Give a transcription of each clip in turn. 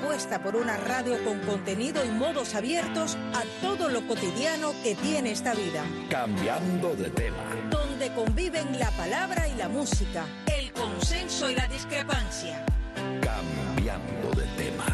apuesta por una radio con contenido y modos abiertos a todo lo cotidiano que tiene esta vida. Cambiando de tema. Donde conviven la palabra y la música, el consenso y la discrepancia. Cambiando de tema.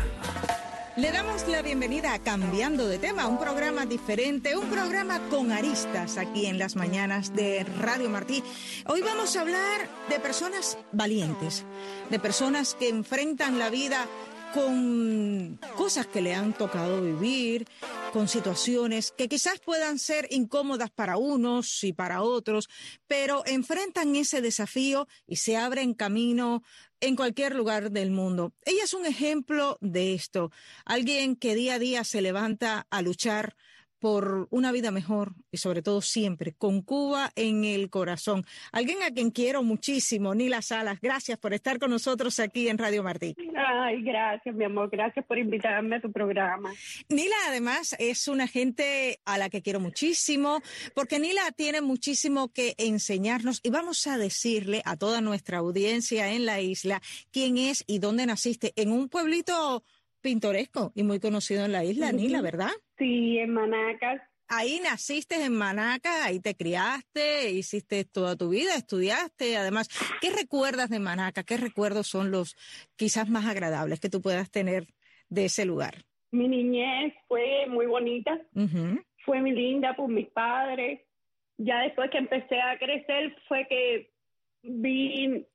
Le damos la bienvenida a Cambiando de tema, un programa diferente, un programa con aristas aquí en las mañanas de Radio Martí. Hoy vamos a hablar de personas valientes, de personas que enfrentan la vida con cosas que le han tocado vivir, con situaciones que quizás puedan ser incómodas para unos y para otros, pero enfrentan ese desafío y se abren camino en cualquier lugar del mundo. Ella es un ejemplo de esto, alguien que día a día se levanta a luchar por una vida mejor y sobre todo siempre con Cuba en el corazón. Alguien a quien quiero muchísimo, Nila Salas. Gracias por estar con nosotros aquí en Radio Martí. Ay, gracias, mi amor. Gracias por invitarme a tu programa. Nila, además, es una gente a la que quiero muchísimo porque Nila tiene muchísimo que enseñarnos y vamos a decirle a toda nuestra audiencia en la isla quién es y dónde naciste. En un pueblito pintoresco y muy conocido en la isla, Nila, ¿verdad? Sí, en Manacas. Ahí naciste en Manacas, ahí te criaste, hiciste toda tu vida, estudiaste. Además, ¿qué recuerdas de Manacas? ¿Qué recuerdos son los quizás más agradables que tú puedas tener de ese lugar? Mi niñez fue muy bonita, fue muy linda por mis padres. Ya después que empecé a crecer fue que vi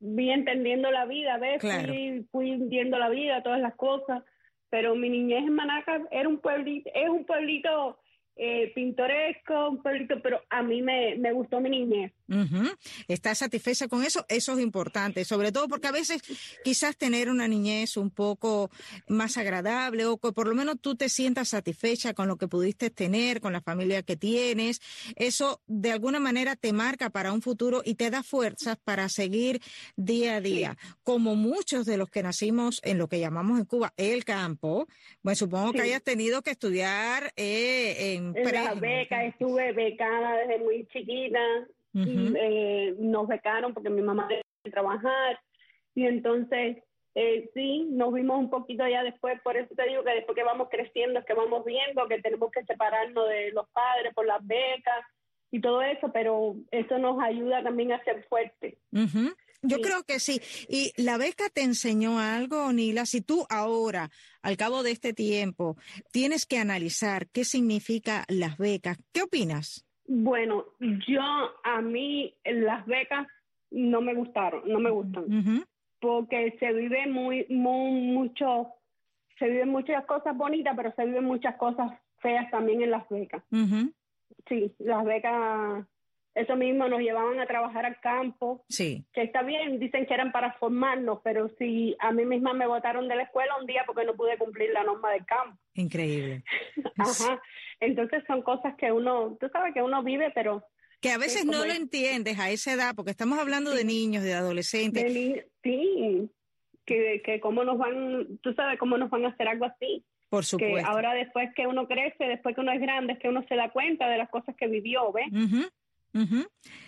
vi entendiendo la vida, ¿ves? Fui, fui viendo la vida, todas las cosas, pero mi niñez en Manacas era un pueblito, es un pueblito eh, pintoresco, un pueblito, pero a mí me, me gustó mi niñez. ¿Estás satisfecha con eso? Eso es importante, sobre todo porque a veces quizás tener una niñez un poco más agradable o que por lo menos tú te sientas satisfecha con lo que pudiste tener, con la familia que tienes, eso de alguna manera te marca para un futuro y te da fuerzas para seguir día a día. Como muchos de los que nacimos en lo que llamamos en Cuba el campo, pues supongo que hayas tenido que estudiar eh, en... En la beca, estuve becada desde muy chiquita eh, nos becaron porque mi mamá debe trabajar y entonces eh, sí, nos vimos un poquito ya después, por eso te digo que después que vamos creciendo es que vamos viendo que tenemos que separarnos de los padres por las becas y todo eso, pero eso nos ayuda también a ser fuertes. Yo creo que sí. ¿Y la beca te enseñó algo, Nila? Si tú ahora, al cabo de este tiempo, tienes que analizar qué significa las becas, ¿qué opinas? Bueno, yo a mí las becas no me gustaron, no me gustan, porque se vive muy, muy, mucho, se viven muchas cosas bonitas, pero se viven muchas cosas feas también en las becas. Sí, las becas eso mismo nos llevaban a trabajar al campo. Sí. Que está bien, dicen que eran para formarnos, pero si a mí misma me botaron de la escuela un día porque no pude cumplir la norma del campo. Increíble. Ajá. Entonces son cosas que uno, tú sabes que uno vive, pero que a veces no lo entiendes a esa edad, porque estamos hablando de niños, de adolescentes. sí, que, que cómo nos van, tú sabes cómo nos van a hacer algo así. Por supuesto. Que ahora después que uno crece, después que uno es grande, es que uno se da cuenta de las cosas que vivió, ¿ves?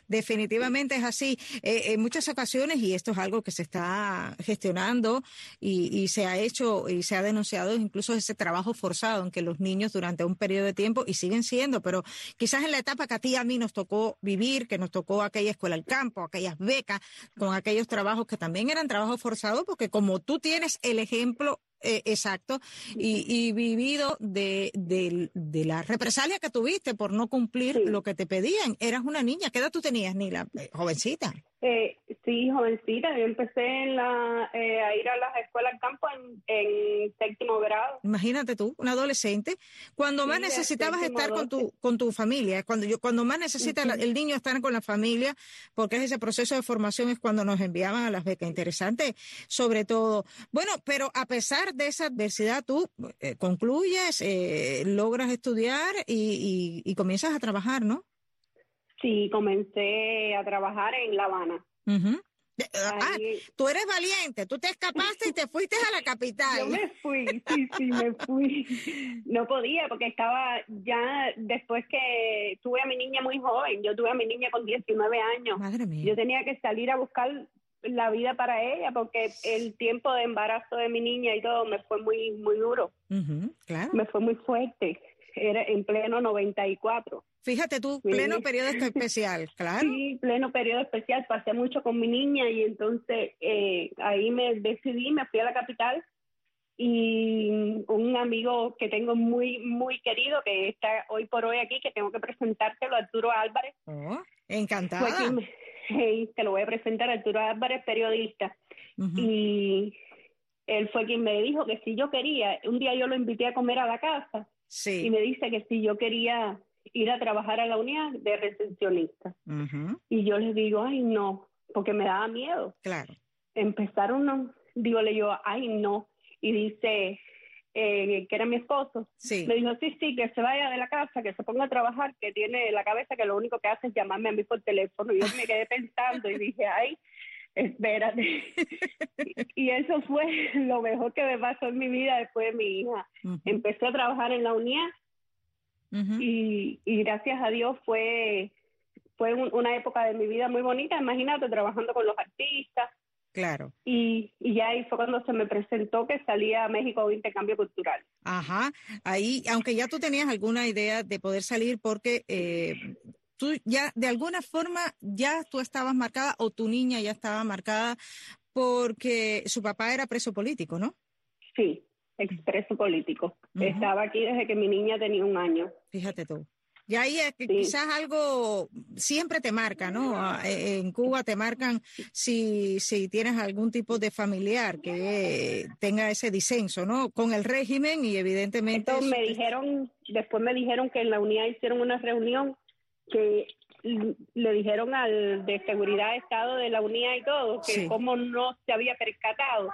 Definitivamente es así. Eh, en muchas ocasiones, y esto es algo que se está gestionando y, se ha hecho y se ha denunciado incluso ese trabajo forzado en que los niños durante un periodo de tiempo, y siguen siendo, pero quizás en la etapa que a ti y a mí nos tocó vivir, que nos tocó aquella escuela al campo, aquellas becas, con aquellos trabajos que también eran trabajos forzados, porque como tú tienes el ejemplo eh, exacto, y, vivido de, de, la represalia que tuviste por no cumplir lo que te pedían. Eras una niña, ¿qué edad tú tenías, Nila? Eh, jovencita. Eh, sí, jovencita. Yo empecé en la, eh, a ir a las escuelas campo en, séptimo grado. Imagínate tú, un adolescente. Cuando más necesitabas estar con tu, con tu familia, cuando yo, cuando más necesita el niño estar con la familia, porque es ese proceso de formación es cuando nos enviaban a las becas. Interesante, sobre todo. Bueno, pero a pesar de esa adversidad, tú eh, concluyes, logras estudiar y, y comienzas a trabajar, ¿no? Sí, comencé a trabajar en La Habana. Ah, tú eres valiente, tú te escapaste y te fuiste a la capital. Yo me fui, sí, sí, me fui. No podía porque estaba ya después que tuve a mi niña muy joven, yo tuve a mi niña con 19 años. Madre mía. Yo tenía que salir a buscar la vida para ella, porque el tiempo de embarazo de mi niña y todo me fue muy, muy duro. claro. Me fue muy fuerte. Era en pleno 94. Fíjate tú, pleno periodo especial, claro. Sí, pleno periodo especial. Pasé mucho con mi niña y entonces eh, ahí me decidí, me fui a la capital y un amigo que tengo muy, muy querido, que está hoy por hoy aquí, que tengo que presentártelo, Arturo Álvarez. Oh, encantada. te lo voy a presentar, Arturo Álvarez, periodista. Y él fue quien me dijo que si yo quería, un día yo lo invité a comer a la casa sí. y me dice que si yo quería ir a trabajar a la unidad de recepcionista. Y yo les digo, ay, no, porque me daba miedo. Claro. Empezaron, digo, le yo, ay, no. Y dice, eh, que era mi esposo, sí. me dijo, sí, sí, que se vaya de la casa, que se ponga a trabajar, que tiene la cabeza que lo único que hace es llamarme a mí por teléfono. Y yo me quedé pensando y dije, ay, espérate. y eso fue lo mejor que me pasó en mi vida después de mi hija. Empecé a trabajar en la Y, y, gracias a Dios fue, fue una época de mi vida muy bonita. Imagínate, trabajando con los artistas. Claro. Y, y ya ahí fue cuando se me presentó que salía a México a un intercambio cultural. Ajá, ahí, aunque ya tú tenías alguna idea de poder salir porque eh, tú ya de alguna forma ya tú estabas marcada o tu niña ya estaba marcada porque su papá era preso político, ¿no? Sí, expreso político. Estaba aquí desde que mi niña tenía un año. Fíjate tú. Y ahí es que quizás algo siempre te marca, ¿no? E, en Cuba te marcan si, si tienes algún tipo de familiar que tenga ese disenso, ¿no? Con el régimen y evidentemente... me dijeron, después me dijeron que en la unidad hicieron una reunión que le dijeron al de seguridad de Estado de la unidad y todo, que como no se había percatado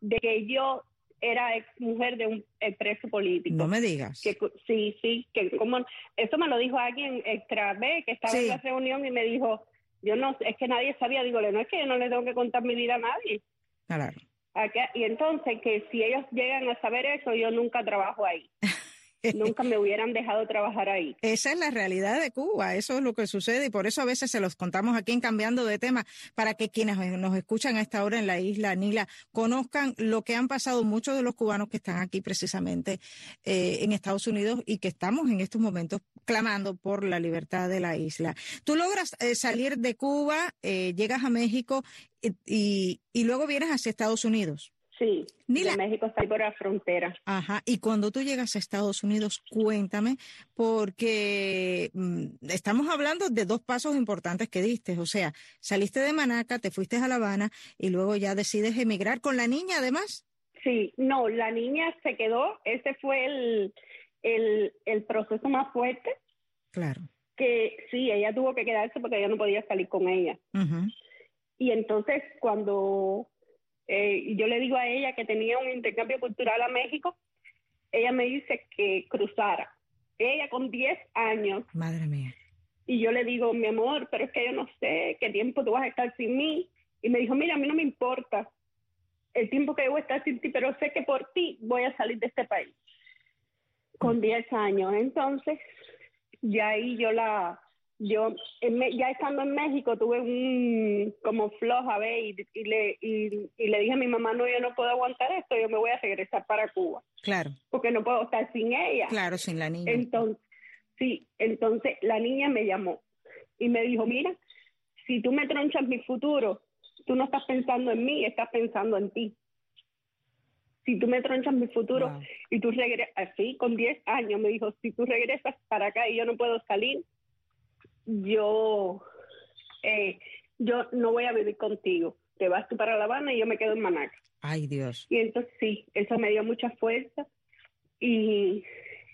de que yo era ex mujer de un preso político. No me digas. Que, sí, sí, que como eso me lo dijo alguien extra B que estaba en la reunión y me dijo, yo no, es que nadie sabía, digo, no es que yo no le tengo que contar mi vida a nadie. Claro. y entonces que si ellos llegan a saber eso, yo nunca trabajo ahí. Nunca me hubieran dejado trabajar ahí. Esa es la realidad de Cuba, eso es lo que sucede y por eso a veces se los contamos aquí en Cambiando de Tema, para que quienes nos escuchan a esta hora en la isla Nila conozcan lo que han pasado muchos de los cubanos que están aquí precisamente eh, en Estados Unidos y que estamos en estos momentos clamando por la libertad de la isla. Tú logras eh, salir de Cuba, eh, llegas a México y, y luego vienes hacia Estados Unidos. Sí, de México está ahí por la frontera. Ajá, y cuando tú llegas a Estados Unidos, cuéntame, porque mm, estamos hablando de dos pasos importantes que diste, o sea, saliste de Manaca, te fuiste a La Habana y luego ya decides emigrar con la niña además. Sí, no, la niña se quedó, ese fue el, el, el proceso más fuerte. Claro. Que sí, ella tuvo que quedarse porque ella no podía salir con ella. Y entonces cuando eh, yo le digo a ella que tenía un intercambio cultural a México, ella me dice que cruzara. Ella con 10 años. Madre mía. Y yo le digo, mi amor, pero es que yo no sé qué tiempo tú vas a estar sin mí. Y me dijo, mira, a mí no me importa el tiempo que yo voy a estar sin ti, pero sé que por ti voy a salir de este país. Con 10 años. Entonces, ya ahí yo la, yo ya estando en México tuve un como floja ve y, le y, le dije a mi mamá no yo no puedo aguantar esto yo me voy a regresar para Cuba claro. Porque no puedo estar sin ella. Claro sin la niña. Entonces sí entonces la niña me llamó y me dijo mira si tú me tronchas mi futuro tú no estás pensando en mí estás pensando en ti si tú me tronchas mi futuro y tú regresas así con 10 años me dijo si tú regresas para acá y yo no puedo salir yo, eh, yo no voy a vivir contigo. Te vas tú para La Habana y yo me quedo en Manaca. Ay, Dios. Y entonces sí, eso me dio mucha fuerza. Y,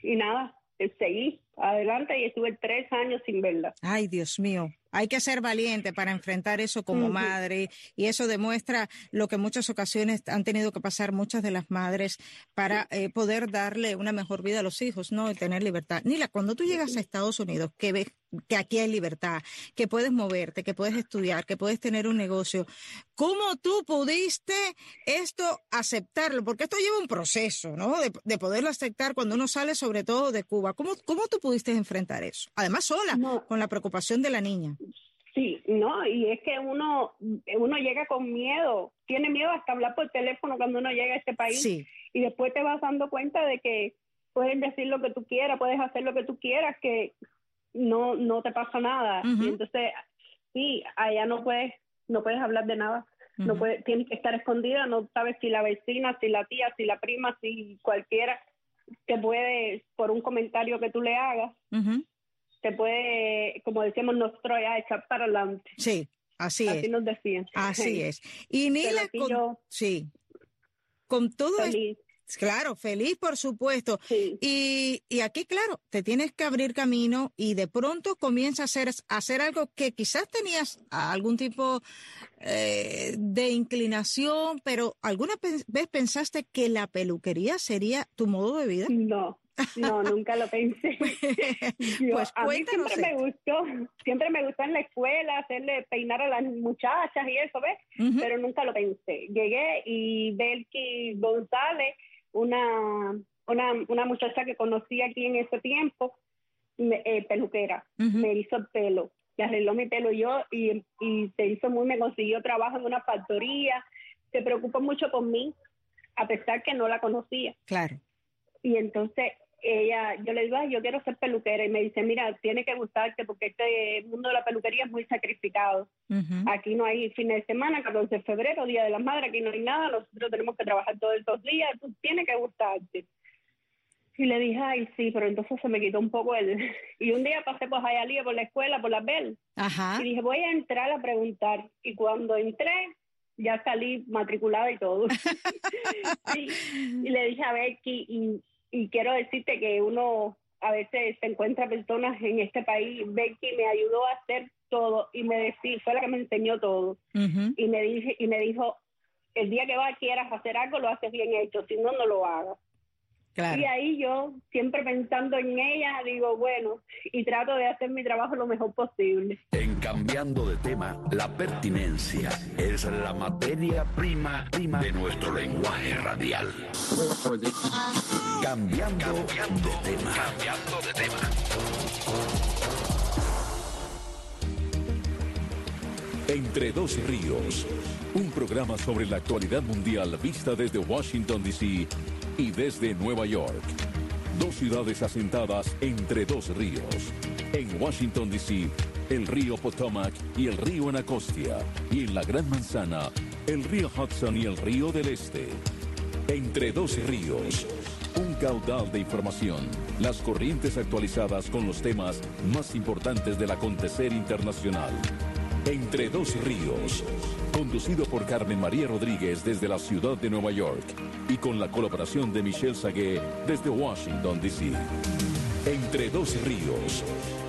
y nada, seguí adelante y estuve tres años sin verla. Ay, Dios mío. Hay que ser valiente para enfrentar eso como madre y eso demuestra lo que en muchas ocasiones han tenido que pasar muchas de las madres para eh, poder darle una mejor vida a los hijos, ¿no? Y tener libertad. Nila, cuando tú llegas a Estados Unidos, que ves que aquí hay libertad, que puedes moverte, que puedes estudiar, que puedes tener un negocio. ¿Cómo tú pudiste esto aceptarlo? Porque esto lleva un proceso, ¿no? De, poderlo aceptar cuando uno sale sobre todo de Cuba. ¿Cómo, cómo tú pudiste enfrentar eso? Además sola, con la preocupación de la niña. Sí, no, y es que uno, uno llega con miedo, tiene miedo hasta hablar por teléfono cuando uno llega a este país y después te vas dando cuenta de que puedes decir lo que tú quieras, puedes hacer lo que tú quieras, que no, no te pasa nada. Y entonces, sí, allá no puedes, no puedes hablar de nada. No puedes, tienes que estar escondida, no sabes si la vecina, si la tía, si la prima, si cualquiera te puede, por un comentario que tú le hagas, te puede, como decíamos nosotros, ya echar para adelante. Sí, así, es. Así nos decían. Así es. Y Nila, con, sí, con todo esto, Claro, feliz, por supuesto. Y, y, aquí, claro, te tienes que abrir camino y de pronto comienza a hacer, a hacer algo que quizás tenías algún tipo eh, de inclinación, pero ¿alguna vez pensaste que la peluquería sería tu modo de vida? No, no, nunca lo pensé. pues a mí siempre me gustó, siempre me gustó en la escuela hacerle peinar a las muchachas y eso, ¿ves? Pero nunca lo pensé. Llegué y Belki González, una, una, una muchacha que conocí aquí en ese tiempo, eh, peluquera, me hizo el pelo, me arregló mi pelo yo y, y se hizo muy, me consiguió trabajo en una factoría, se preocupó mucho por mí, a pesar que no la conocía. Claro. Y entonces ella, yo le digo, yo quiero ser peluquera y me dice, mira, tiene que gustarte porque este mundo de la peluquería es muy sacrificado. Aquí no hay fines de semana, 14 de febrero, Día de las Madres, aquí no hay nada, nosotros tenemos que trabajar todos estos días, tú tiene que gustarte. Y le dije, ay, sí, pero entonces se me quitó un poco el... Y un día pasé por Jayalía, por la escuela, por la Bell, y dije, voy a entrar a preguntar. Y cuando entré, ya salí matriculada y todo. y, le dije a Becky, y y quiero decirte que uno a veces se encuentra personas en este país, Becky me ayudó a hacer todo y me decía, fue la que me enseñó todo. Y me dije y me dijo, el día que va quieras hacer algo lo haces bien hecho, si no no lo hagas. Y ahí yo, siempre pensando en ella, digo, bueno, y trato de hacer mi trabajo lo mejor posible. En cambiando de tema, la pertinencia es la materia prima, prima de nuestro lenguaje radial. Cambiando, cambiando de tema. Cambiando de tema. Entre dos ríos, un programa sobre la actualidad mundial vista desde Washington, D.C y desde Nueva York. Dos ciudades asentadas entre dos ríos. En Washington, D.C., el río Potomac y el río Anacostia. Y en la Gran Manzana, el río Hudson y el río del Este. Entre dos ríos. Un caudal de información. Las corrientes actualizadas con los temas más importantes del acontecer internacional. Entre dos ríos. Conducido por Carmen María Rodríguez desde la ciudad de Nueva York y con la colaboración de Michelle Sagué desde Washington, D.C. Entre dos ríos,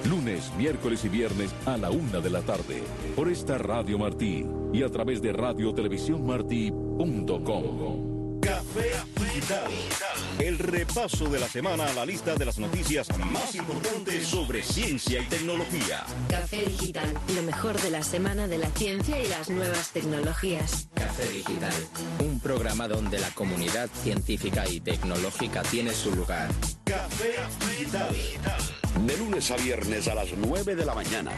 lunes, miércoles y viernes a la una de la tarde, por esta Radio Martí y a través de radiotelevisiónmartí.com. Café. El repaso de la semana a la lista de las noticias más importantes sobre ciencia y tecnología. Café Digital, lo mejor de la semana de la ciencia y las nuevas tecnologías. Café Digital, un programa donde la comunidad científica y tecnológica tiene su lugar. Café Digital. De lunes a viernes a las 9 de la mañana.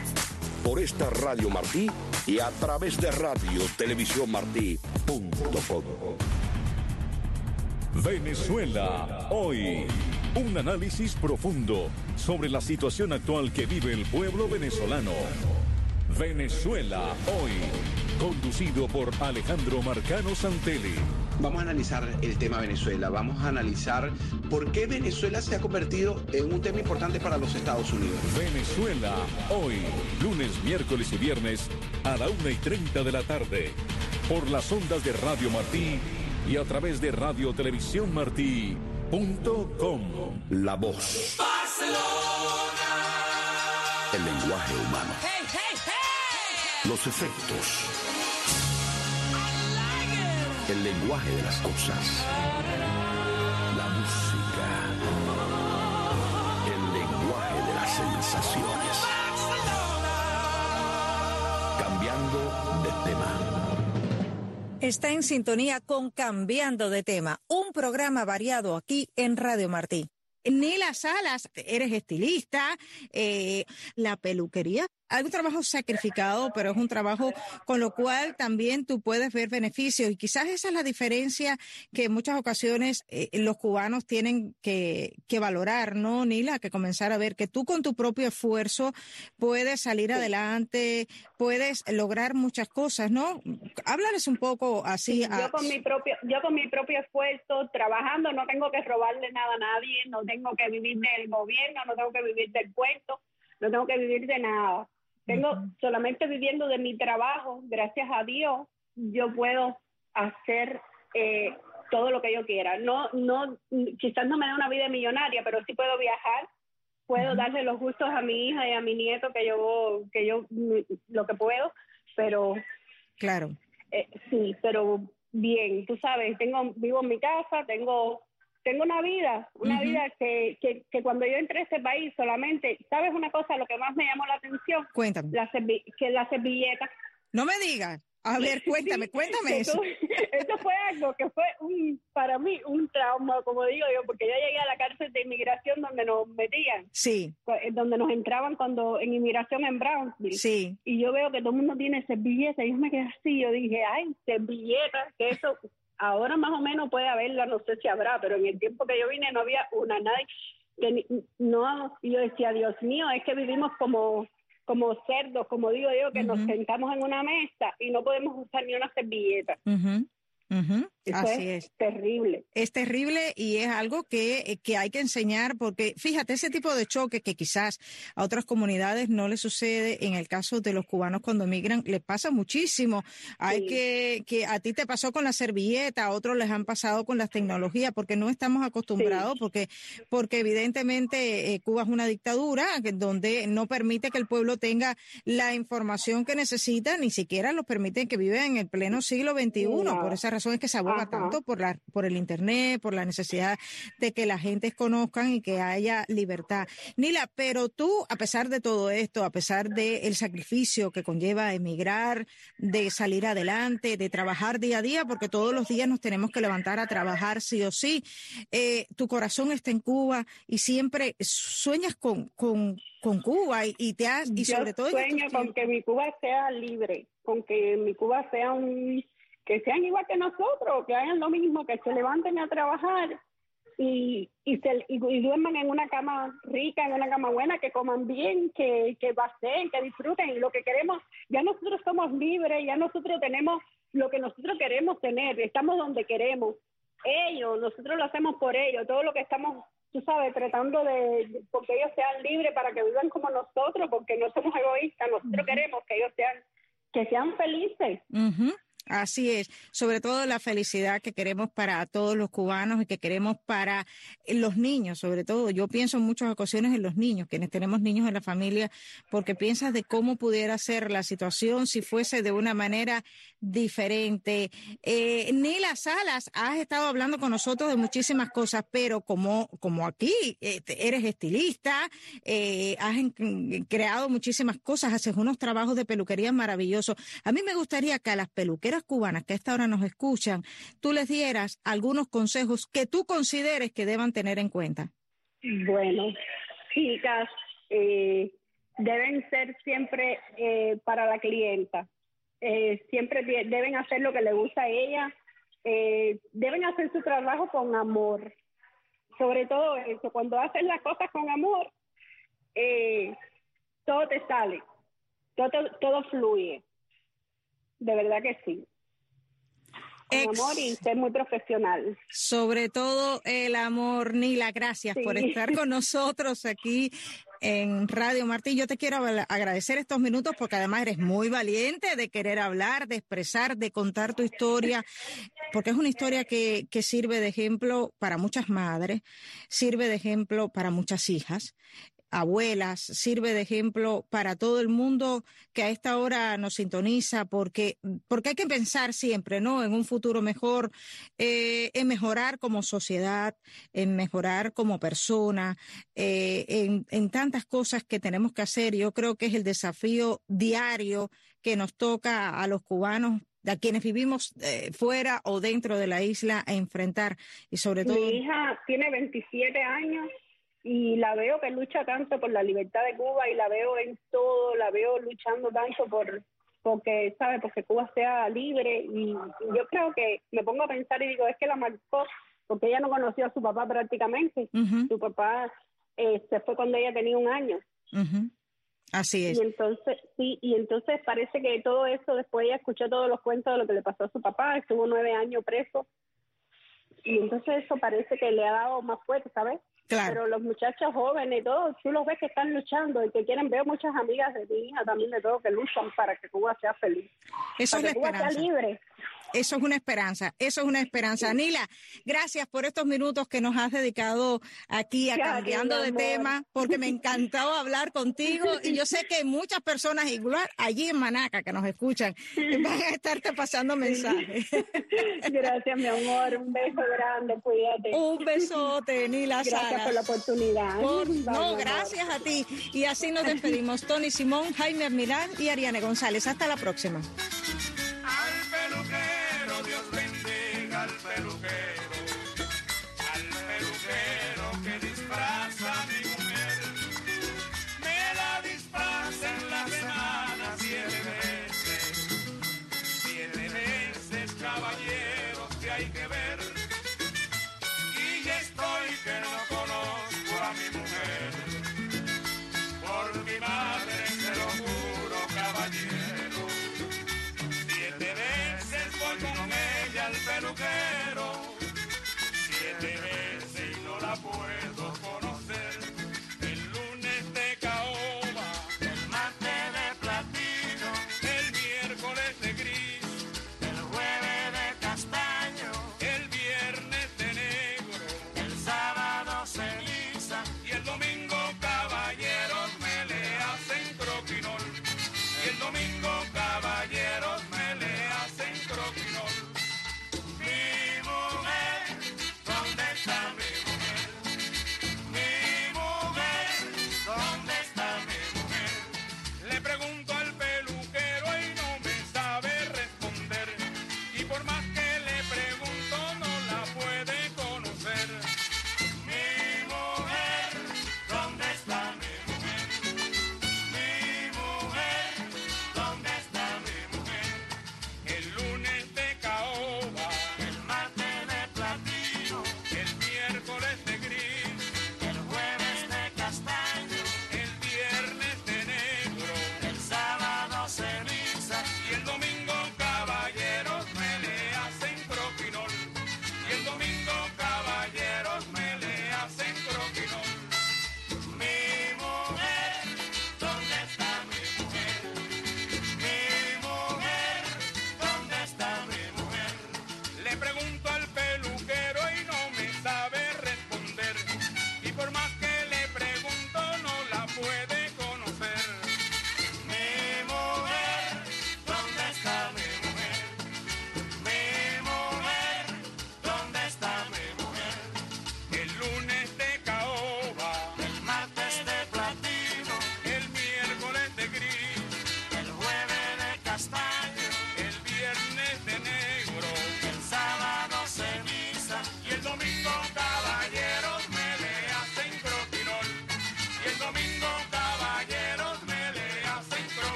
Por esta Radio Martí y a través de radio televisión martí.com. Venezuela hoy. Un análisis profundo sobre la situación actual que vive el pueblo venezolano. Venezuela hoy. Conducido por Alejandro Marcano Santelli. Vamos a analizar el tema Venezuela. Vamos a analizar por qué Venezuela se ha convertido en un tema importante para los Estados Unidos. Venezuela hoy. Lunes, miércoles y viernes a la una y 30 de la tarde. Por las ondas de Radio Martí y a través de Radio Televisión Martí.com. La voz. Barcelona. El lenguaje humano. Los efectos. El lenguaje de las cosas. La música. El lenguaje de las sensaciones. Cambiando de tema. Está en sintonía con Cambiando de tema, un programa variado aquí en Radio Martí. Nila Salas, eres estilista, eh, la peluquería algún trabajo sacrificado, pero es un trabajo con lo cual también tú puedes ver beneficios. Y quizás esa es la diferencia que en muchas ocasiones eh, los cubanos tienen que, que, valorar, ¿no, Nila? Que comenzar a ver que tú con tu propio esfuerzo puedes salir adelante, puedes lograr muchas cosas, ¿no? Háblales un poco así. Yo, con mi propio, yo con mi propio esfuerzo, trabajando, no tengo que robarle nada a nadie, no tengo que vivir del gobierno, no tengo que vivir del puesto, no tengo que vivir de nada tengo solamente viviendo de mi trabajo, gracias a Dios, yo puedo hacer eh, todo lo que yo quiera. No, no, quizás no me da una vida millonaria, pero sí puedo viajar, puedo darle los gustos a mi hija y a mi nieto que yo, que yo, lo que puedo, pero. Claro. Eh, sí, pero bien, tú sabes, tengo, vivo en mi casa, tengo tengo una vida, una vida que, que, que, cuando yo entré a este país solamente, ¿sabes una cosa? Lo que más me llamó la atención. Cuéntame. La que la servilleta. No me digas. A ver, cuéntame, cuéntame eso. Eso fue algo que fue un, para mí un trauma, como digo yo, porque yo llegué a la cárcel de inmigración donde nos metían. Sí. Eh, donde nos entraban cuando en inmigración en Brownsville. Sí. Y yo veo que todo el mundo tiene servilleta y yo me quedé así, yo dije, ay, servilleta, que eso Ahora más o menos puede haberla, no sé si habrá, pero en el tiempo que yo vine no había una, nadie, que no, yo decía, Dios mío, es que vivimos como como cerdos, como digo yo, que nos sentamos en una mesa y no podemos usar ni una servilleta. Así es, terrible. Es terrible y es algo que, eh, que, hay que enseñar porque fíjate, ese tipo de choque que quizás a otras comunidades no le sucede, en el caso de los cubanos cuando emigran, les pasa muchísimo. Hay que, que a ti te pasó con la servilleta, a otros les han pasado con las tecnologías porque no estamos acostumbrados, porque, porque evidentemente eh, Cuba es una dictadura donde no permite que el pueblo tenga la información que necesita, ni siquiera los permite que vivan en el pleno siglo XXI. Por esa razón es que se aboga tanto por, la, por el Internet, por la necesidad de que la gente conozcan y que haya libertad. Nila, pero tú, a pesar de todo esto, a pesar del sacrificio que conlleva emigrar, de salir adelante, de trabajar día a día, porque todos los días nos tenemos que levantar a trabajar sí o sí, eh, tu corazón está en Cuba y siempre sueñas con, con, con Cuba y, te has, y sobre todo... Sueño con que mi Cuba sea libre, con que mi Cuba sea un que sean igual que nosotros, que hagan lo mismo, que se levanten a trabajar y, y, se, y, duerman en una cama rica, en una cama buena, que coman bien, que, que pasen, que disfruten. Y lo que queremos, ya nosotros somos libres, ya nosotros tenemos lo que nosotros queremos tener, estamos donde queremos. Ellos, nosotros lo hacemos por ellos, todo lo que estamos tú sabes, tratando de, porque ellos sean libres para que vivan como nosotros, porque no somos egoístas, nosotros queremos que ellos sean, que sean felices. Así es, sobre todo la felicidad que queremos para todos los cubanos y que queremos para los niños, sobre todo. Yo pienso en muchas ocasiones en los niños, quienes tenemos niños en la familia, porque piensas de cómo pudiera ser la situación si fuese de una manera diferente. Eh, Nila Salas, has estado hablando con nosotros de muchísimas cosas, pero como, como aquí eh, eres estilista, eh, has creado muchísimas cosas, haces unos trabajos de peluquería maravillosos. A mí me gustaría que a las peluqueras cubanas que a esta hora nos escuchan, tú les dieras algunos consejos que tú consideres que deban tener en cuenta. Bueno, chicas, eh, deben ser siempre eh, para la clienta. Eh, siempre deben hacer lo que le gusta a ella. deben hacer su trabajo con amor. Sobre todo eso, cuando hacen las cosas con amor, todo te sale, todo, todo fluye. De verdad que sí. Con amor y ser muy profesional. Sobre todo el amor, Nila, gracias por estar con nosotros aquí en Radio Martín. Yo te quiero agradecer estos minutos porque además eres muy valiente de querer hablar, de expresar, de contar tu historia, porque es una historia que, que sirve de ejemplo para muchas madres, sirve de ejemplo para muchas hijas abuelas, sirve de ejemplo para todo el mundo que a esta hora nos sintoniza, porque, porque hay que pensar siempre, ¿no? En un futuro mejor, eh, en mejorar como sociedad, en mejorar como persona, eh, en, en tantas cosas que tenemos que hacer. Yo creo que es el desafío diario que nos toca a los cubanos a quienes vivimos eh, fuera o dentro de la isla a enfrentar y sobre todo mi hija tiene 27 años y la veo que lucha tanto por la libertad de Cuba y la veo en todo, la veo luchando tanto por porque sabe porque Cuba sea libre y, yo creo que me pongo a pensar y digo es que la marcó porque ella no conoció a su papá prácticamente. Su papá eh, se fue cuando ella tenía un año. Así es. Y entonces sí y entonces parece que todo eso después ella escuchó todos los cuentos de lo que le pasó a su papá estuvo nueve años preso. Y entonces eso parece que le ha dado más fuerte sabes pero los muchachos jóvenes, todos, tú los ves que están luchando y que quieren ver muchas amigas de mi hija también de todo que luchan para que Cuba sea feliz. Eso para es que Cuba sea libre. Eso es una esperanza, eso es una esperanza. Nila, gracias por estos minutos que nos has dedicado aquí a cambiando de tema, porque me encantó hablar contigo y yo sé que muchas personas, igual allí en Manaca que nos escuchan, van a estarte pasando mensajes. Gracias, mi amor, un beso grande, cuídate. Un besote, Nila Gracias por la oportunidad. no, gracias a ti. Y así nos despedimos. Tony Simón, Jaime Milán y Ariane González. Hasta la próxima. peluquero. Siete veces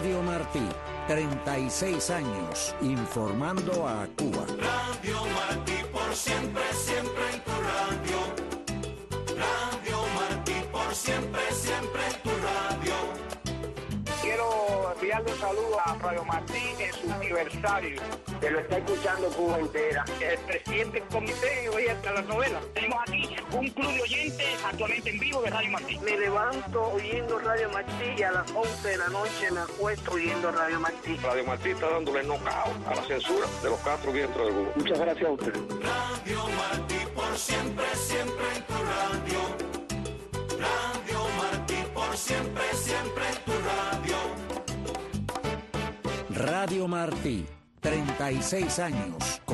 Radio Martí, 36 años, informando a Cuba. Radio Martí, por siempre, siempre en tu radio. Radio Martí, por siempre, siempre en tu radio. Un saludo a Radio Martí en su aniversario que lo está escuchando Cuba entera. El presidente del comité hoy hasta las novelas. Tenemos aquí un club de oyentes actualmente en vivo de Radio Martí. Me levanto oyendo Radio Martí y a las 11 de la noche me acuesto oyendo Radio Martí. Radio Martí está dándole knockout a la censura de los cuatro vientos del Cuba. Muchas gracias a usted. Radio Martí por siempre, siempre en tu radio. Radio Martí por siempre Radio Martí 36 años